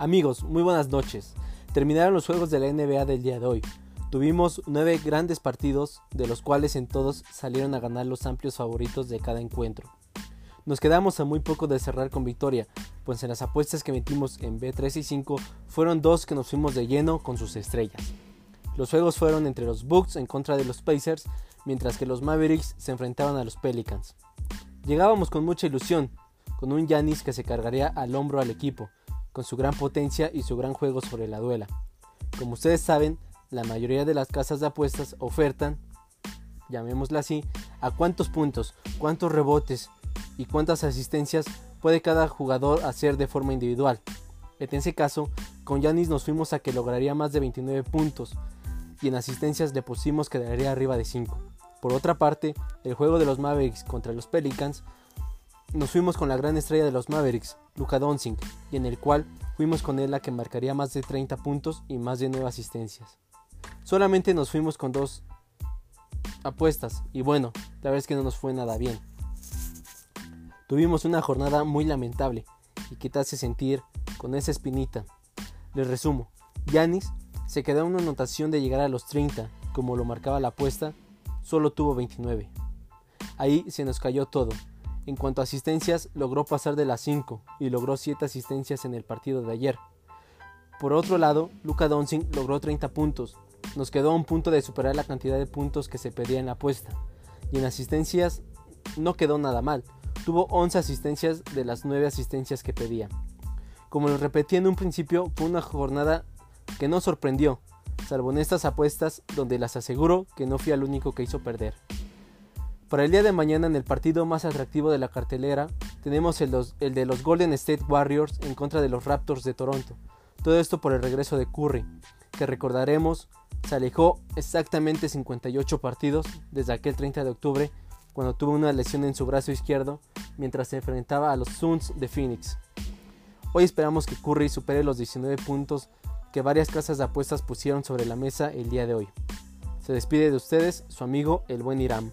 Amigos, muy buenas noches. Terminaron los juegos de la NBA del día de hoy. Tuvimos nueve grandes partidos, de los cuales en todos salieron a ganar los amplios favoritos de cada encuentro. Nos quedamos a muy poco de cerrar con victoria, pues en las apuestas que metimos en B3 y 5 fueron dos que nos fuimos de lleno con sus estrellas. Los juegos fueron entre los Bucks en contra de los Pacers, mientras que los Mavericks se enfrentaban a los Pelicans. Llegábamos con mucha ilusión, con un Yanis que se cargaría al hombro al equipo, con su gran potencia y su gran juego sobre la duela. Como ustedes saben, la mayoría de las casas de apuestas ofertan, llamémosla así, a cuántos puntos, cuántos rebotes y cuántas asistencias puede cada jugador hacer de forma individual. En ese caso, con Yanis nos fuimos a que lograría más de 29 puntos y en asistencias le pusimos que daría arriba de 5. Por otra parte, el juego de los Mavericks contra los Pelicans nos fuimos con la gran estrella de los Mavericks, Luka Doncic, y en el cual fuimos con él a que marcaría más de 30 puntos y más de 9 asistencias. Solamente nos fuimos con dos apuestas y bueno, la verdad es que no nos fue nada bien. Tuvimos una jornada muy lamentable y que te hace sentir con esa espinita. Les resumo, Yanis se quedó en una anotación de llegar a los 30, como lo marcaba la apuesta, solo tuvo 29. Ahí se nos cayó todo, en cuanto a asistencias, logró pasar de las 5 y logró 7 asistencias en el partido de ayer. Por otro lado, Luka Doncic logró 30 puntos. Nos quedó a un punto de superar la cantidad de puntos que se pedía en la apuesta. Y en asistencias no quedó nada mal. Tuvo 11 asistencias de las 9 asistencias que pedía. Como lo repetí en un principio, fue una jornada que no sorprendió, salvo en estas apuestas donde las aseguro que no fui el único que hizo perder. Para el día de mañana en el partido más atractivo de la cartelera tenemos el, de los Golden State Warriors en contra de los Raptors de Toronto. Todo esto por el regreso de Curry, que recordaremos se alejó exactamente 58 partidos desde aquel 30 de octubre cuando tuvo una lesión en su brazo izquierdo mientras se enfrentaba a los Suns de Phoenix. Hoy esperamos que Curry supere los 19 puntos que varias casas de apuestas pusieron sobre la mesa el día de hoy. Se despide de ustedes su amigo el buen Iram.